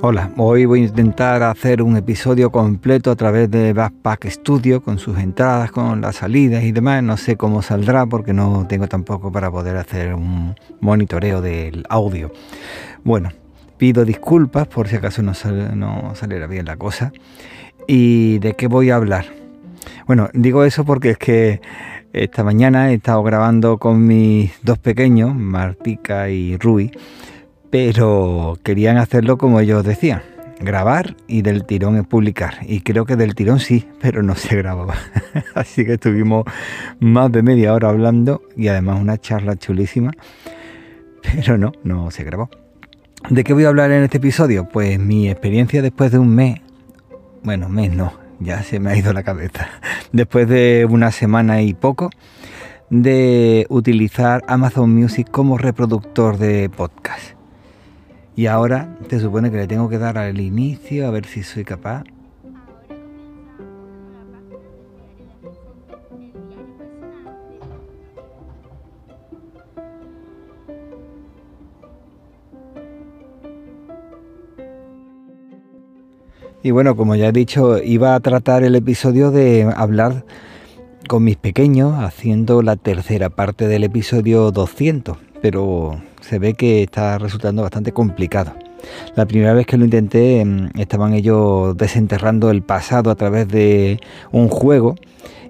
Hola, hoy voy a intentar hacer un episodio completo a través de Backpack Studio con sus entradas, con las salidas y demás. No sé cómo saldrá porque no tengo tampoco para poder hacer un monitoreo del audio. Bueno, pido disculpas por si acaso no, no saliera bien la cosa. ¿Y de qué voy a hablar? Bueno, digo eso porque es que esta mañana he estado grabando con mis dos pequeños, Martica y Rui pero querían hacerlo como ellos decían, grabar y del tirón publicar. Y creo que del tirón sí, pero no se grababa. Así que estuvimos más de media hora hablando y además una charla chulísima, pero no, no se grabó. ¿De qué voy a hablar en este episodio? Pues mi experiencia después de un mes, bueno, mes no, ya se me ha ido la cabeza, después de una semana y poco de utilizar Amazon Music como reproductor de podcast. Y ahora te supone que le tengo que dar al inicio a ver si soy capaz. Y bueno, como ya he dicho, iba a tratar el episodio de hablar con mis pequeños, haciendo la tercera parte del episodio 200 pero se ve que está resultando bastante complicado. La primera vez que lo intenté em, estaban ellos desenterrando el pasado a través de un juego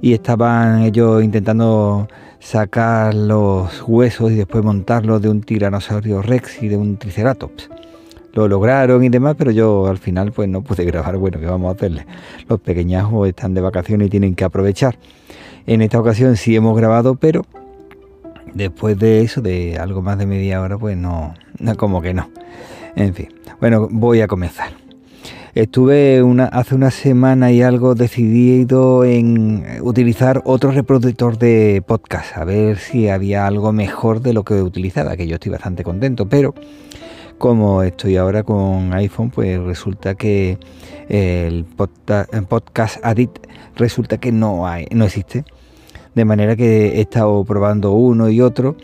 y estaban ellos intentando sacar los huesos y después montarlos de un tiranosaurio rex y de un triceratops. Lo lograron y demás, pero yo al final pues no pude grabar. Bueno, ¿qué vamos a hacerle? Los pequeñajos están de vacaciones y tienen que aprovechar. En esta ocasión sí hemos grabado, pero después de eso, de algo más de media hora, pues no, como que no. En fin, bueno, voy a comenzar. Estuve hace una semana y algo decidido en utilizar otro reproductor de podcast, a ver si había algo mejor de lo que utilizaba, que yo estoy bastante contento, pero como estoy ahora con iPhone, pues resulta que el podcast Adit resulta que no hay, no existe de manera que he estado probando uno y otro.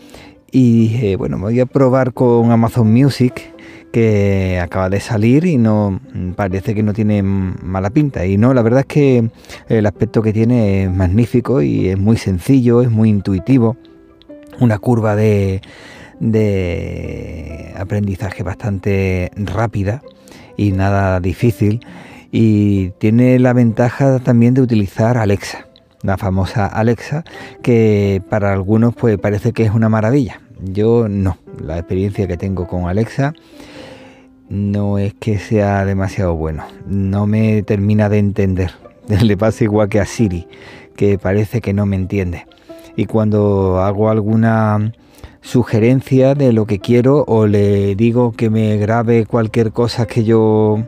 Y dije, bueno, voy a probar con Amazon Music que acaba de salir y no parece que no tiene mala pinta y no la verdad es que el aspecto que tiene es magnífico y es muy sencillo es muy intuitivo. Una curva de, de aprendizaje bastante rápida y nada difícil. Y tiene la ventaja también de utilizar Alexa la famosa Alexa, que para algunos pues parece que es una maravilla. Yo no, la experiencia que tengo con Alexa no es que sea demasiado bueno, no me termina de entender. Le pasa igual que a Siri, que parece que no me entiende. Y cuando hago alguna sugerencia de lo que quiero o le digo que me grabe cualquier cosa que yo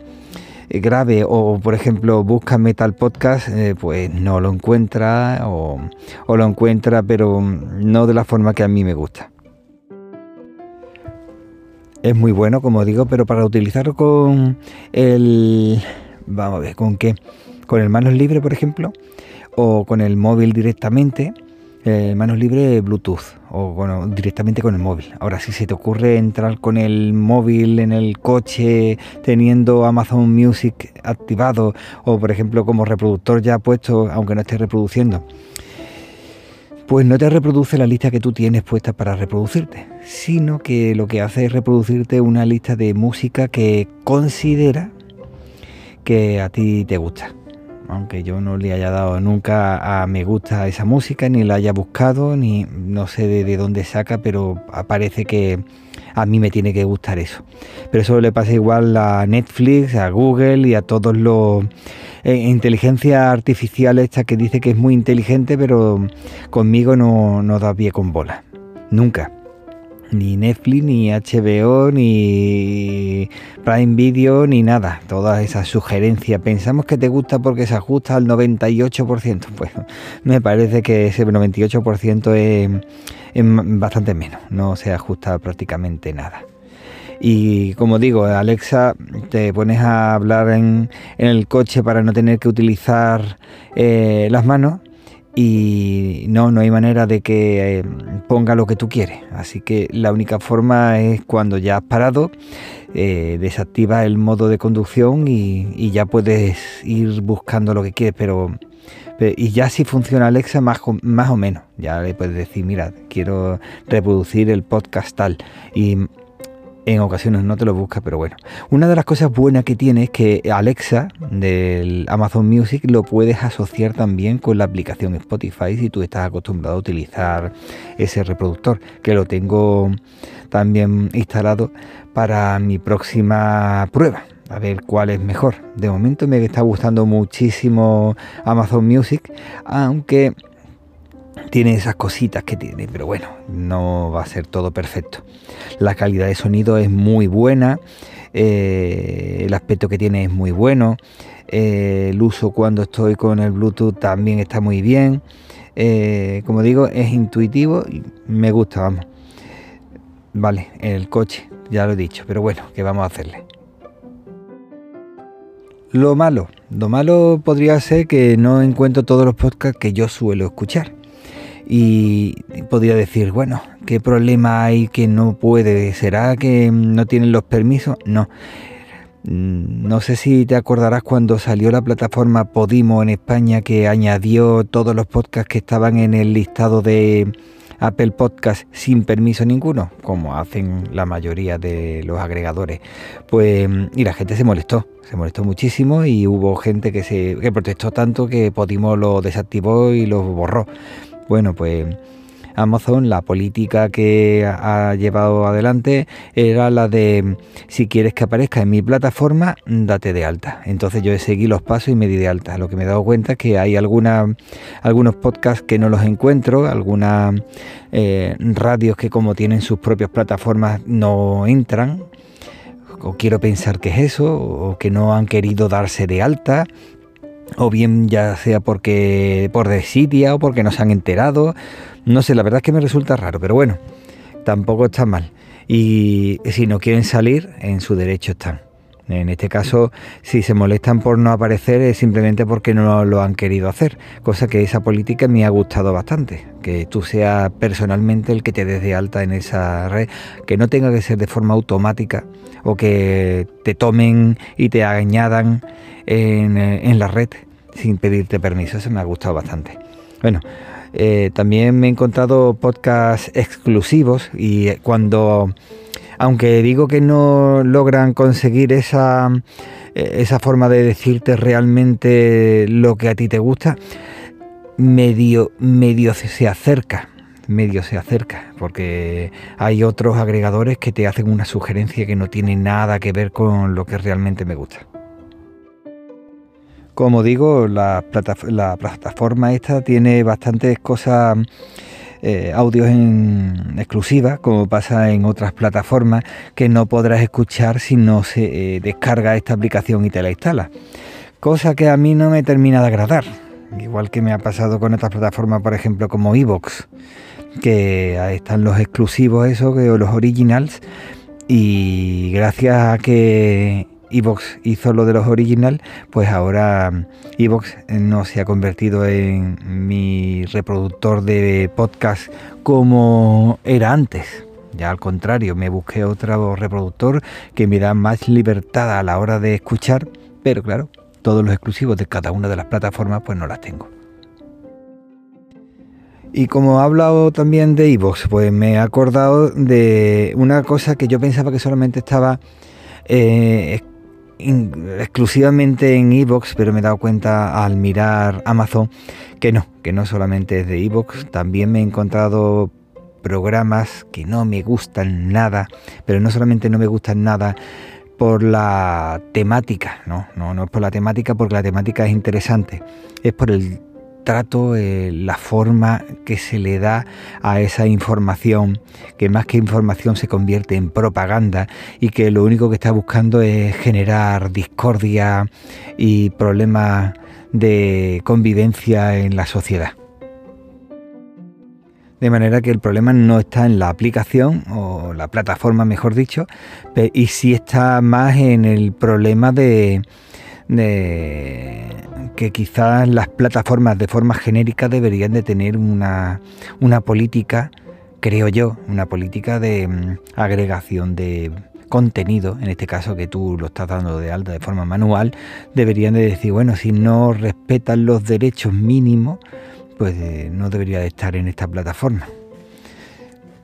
grave o por ejemplo busca Metal Podcast, eh, pues no lo encuentra o, lo encuentra pero no de la forma que a mí me gusta. Es muy bueno, como digo, pero para utilizarlo con el... Vamos a ver, ¿con qué? Con el manos libre, por ejemplo, o con el móvil directamente, eh, manos libres Bluetooth o bueno, directamente con el móvil. Ahora, si se te ocurre entrar con el móvil en el coche teniendo Amazon Music activado o por ejemplo como reproductor ya puesto, aunque no estés reproduciendo, pues no te reproduce la lista que tú tienes puesta para reproducirte, sino que lo que hace es reproducirte una lista de música que considera que a ti te gusta aunque yo no le haya dado nunca a me gusta esa música, ni la haya buscado, ni no sé de, dónde saca, pero parece que a mí me tiene que gustar eso. Pero eso le pasa igual a Netflix, a Google y a todos los eh, inteligencia artificial esta que dice que es muy inteligente, pero conmigo no, no da pie con bola. Nunca ni Netflix, ni HBO, ni Prime Video, ni nada. Todas esas sugerencias. Pensamos que te gusta porque se ajusta al 98%. Pues me parece que ese 98% es, bastante menos. No se ajusta prácticamente nada. Y como digo, Alexa, te pones a hablar en, el coche para no tener que utilizar eh, las manos y no, no hay manera de que eh, ponga lo que tú quieres. Así que la única forma es cuando ya has parado, eh, desactiva el modo de conducción y, ya puedes ir buscando lo que quieres, pero, y ya si funciona Alexa más, más o menos, ya le puedes decir, mira, quiero reproducir el podcast tal y en ocasiones no te lo busca, pero bueno. Una de las cosas buenas que tiene es que Alexa del Amazon Music lo puedes asociar también con la aplicación Spotify si tú estás acostumbrado a utilizar ese reproductor, que lo tengo también instalado para mi próxima prueba. A ver cuál es mejor. De momento me está gustando muchísimo Amazon Music, aunque tiene esas cositas que tiene, pero bueno, no va a ser todo perfecto. La calidad de sonido es muy buena, eh, el aspecto que tiene es muy bueno, eh, el uso cuando estoy con el Bluetooth también está muy bien. Eh, como digo, es intuitivo y me gusta, vamos. Vale, el coche, ya lo he dicho, pero bueno, ¿qué vamos a hacerle? Lo malo, lo malo podría ser que no encuentro todos los podcasts que yo suelo escuchar y podría decir, bueno, ¿qué problema hay que no puede? ¿Será que no tienen los permisos? No. Mm, no sé si te acordarás cuando salió la plataforma Podimo en España que añadió todos los podcasts que estaban en el listado de Apple Podcast sin permiso ninguno, como hacen la mayoría de los agregadores. Pues y la gente se molestó, se molestó muchísimo y hubo gente que se que protestó tanto que Podimo lo desactivó y lo borró. Bueno, pues Amazon la política que ha llevado adelante era la de si quieres que aparezca en mi plataforma, date de alta. Entonces yo seguido los pasos y me di de alta. Lo que me he dado cuenta es que hay algunos podcasts que no los encuentro, algunas eh, radios que como tienen sus propias plataformas no entran. O quiero pensar que es eso, o que no han querido darse de alta, o bien ya sea porque por desidia o porque no se han enterado. No sé, la verdad es que me resulta raro, pero bueno, tampoco está mal. Y si no quieren salir, en su derecho están. En este caso, si se molestan por no aparecer es simplemente porque no lo han querido hacer, cosa que esa política me ha gustado bastante, que tú seas personalmente el que te des de alta en esa red, que no tenga que ser de forma automática o que te tomen y te añadan en, en la red sin pedirte permiso, eso me ha gustado bastante. Bueno, eh, también me he encontrado podcasts exclusivos y cuando aunque digo que no logran conseguir esa, eh, esa forma de decirte realmente lo que a ti te gusta, medio, medio se acerca, medio se acerca, porque hay otros agregadores que te hacen una sugerencia que no tiene nada que ver con lo que realmente me gusta. Como digo, la, plataforma esta tiene bastantes cosas eh, audios en exclusiva, como pasa en otras plataformas, que no podrás escuchar si no se eh, descarga esta aplicación y te la instala. Cosa que a mí no me termina de agradar. Igual que me ha pasado con otras plataformas, por ejemplo, como Evox, que ahí están los exclusivos, esos, los originals, y gracias a que Evox hizo lo de los original, pues ahora mm, Evox eh, no se ha convertido en mi reproductor de podcast como era antes. Ya al contrario, me busqué otro reproductor que me da más libertad a la hora de escuchar, pero claro, todos los exclusivos de cada una de las plataformas pues no las tengo. Y como he hablado también de Evox, pues me he acordado de una cosa que yo pensaba que solamente estaba eh, exclusivamente en Evox, pero me he dado cuenta al mirar Amazon que no, que no solamente es de Evox, también me he encontrado programas que no me gustan nada, pero no solamente no me gustan nada por la temática, no, no, no es por la temática porque la temática es interesante, es por el trato, eh, la forma que se le da a esa información, que más que información se convierte en propaganda y que lo único que está buscando es generar discordia y problemas de convivencia en la sociedad. De manera que el problema no está en la aplicación o la plataforma, mejor dicho, y sí está más en el problema de, de que quizás las plataformas de forma genérica deberían de tener una, una política, creo yo, una política de mm, agregación de contenido, en este caso que tú lo estás dando de alta de forma manual, deberían de decir, bueno, si no respetan los derechos mínimos, pues eh, no debería de estar en esta plataforma.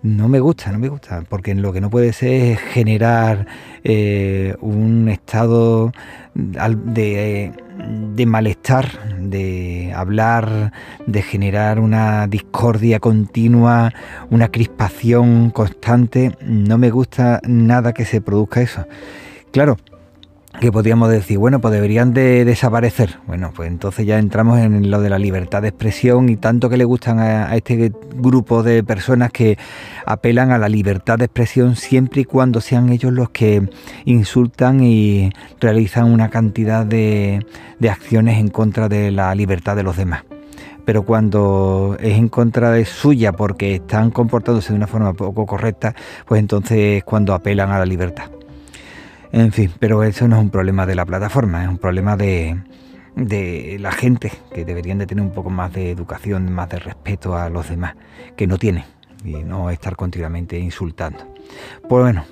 No me gusta, no me gusta, porque lo que no puede ser es generar eh, un estado de, de, malestar, de hablar, de generar una discordia continua, una crispación constante. No me gusta nada que se produzca eso. Claro, que podríamos decir, bueno, pues deberían de desaparecer. Bueno, pues entonces ya entramos en lo de la libertad de expresión y tanto que le gustan a, este grupo de personas que apelan a la libertad de expresión siempre y cuando sean ellos los que insultan y realizan una cantidad de, de acciones en contra de la libertad de los demás pero cuando es en contra de suya porque están comportándose de una forma poco correcta, pues entonces es cuando apelan a la libertad. En fin, pero eso no es un problema de la plataforma, es un problema de, la gente, que deberían de tener un poco más de educación, más de respeto a los demás, que no tienen, y no estar continuamente insultando. Pues bueno,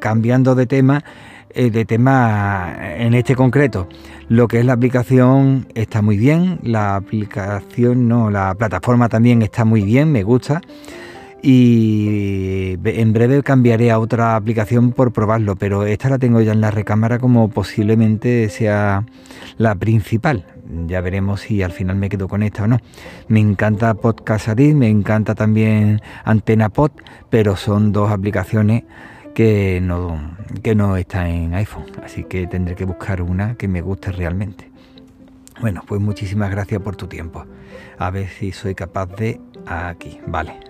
cambiando de tema, eh, de tema en este concreto, lo que es la aplicación está muy bien, la aplicación no, la plataforma también está muy bien, me gusta y en breve cambiaré a otra aplicación por probarlo, pero esta la tengo ya en la recámara como posiblemente sea la principal. Ya veremos si al final me quedo con esta o no. Me encanta Podcast Addict, me encanta también Antena Pod, pero son dos aplicaciones que no, que no están en iPhone, así que tendré que buscar una que me guste realmente. Bueno, pues muchísimas gracias por tu tiempo. A ver si soy capaz de aquí. Vale.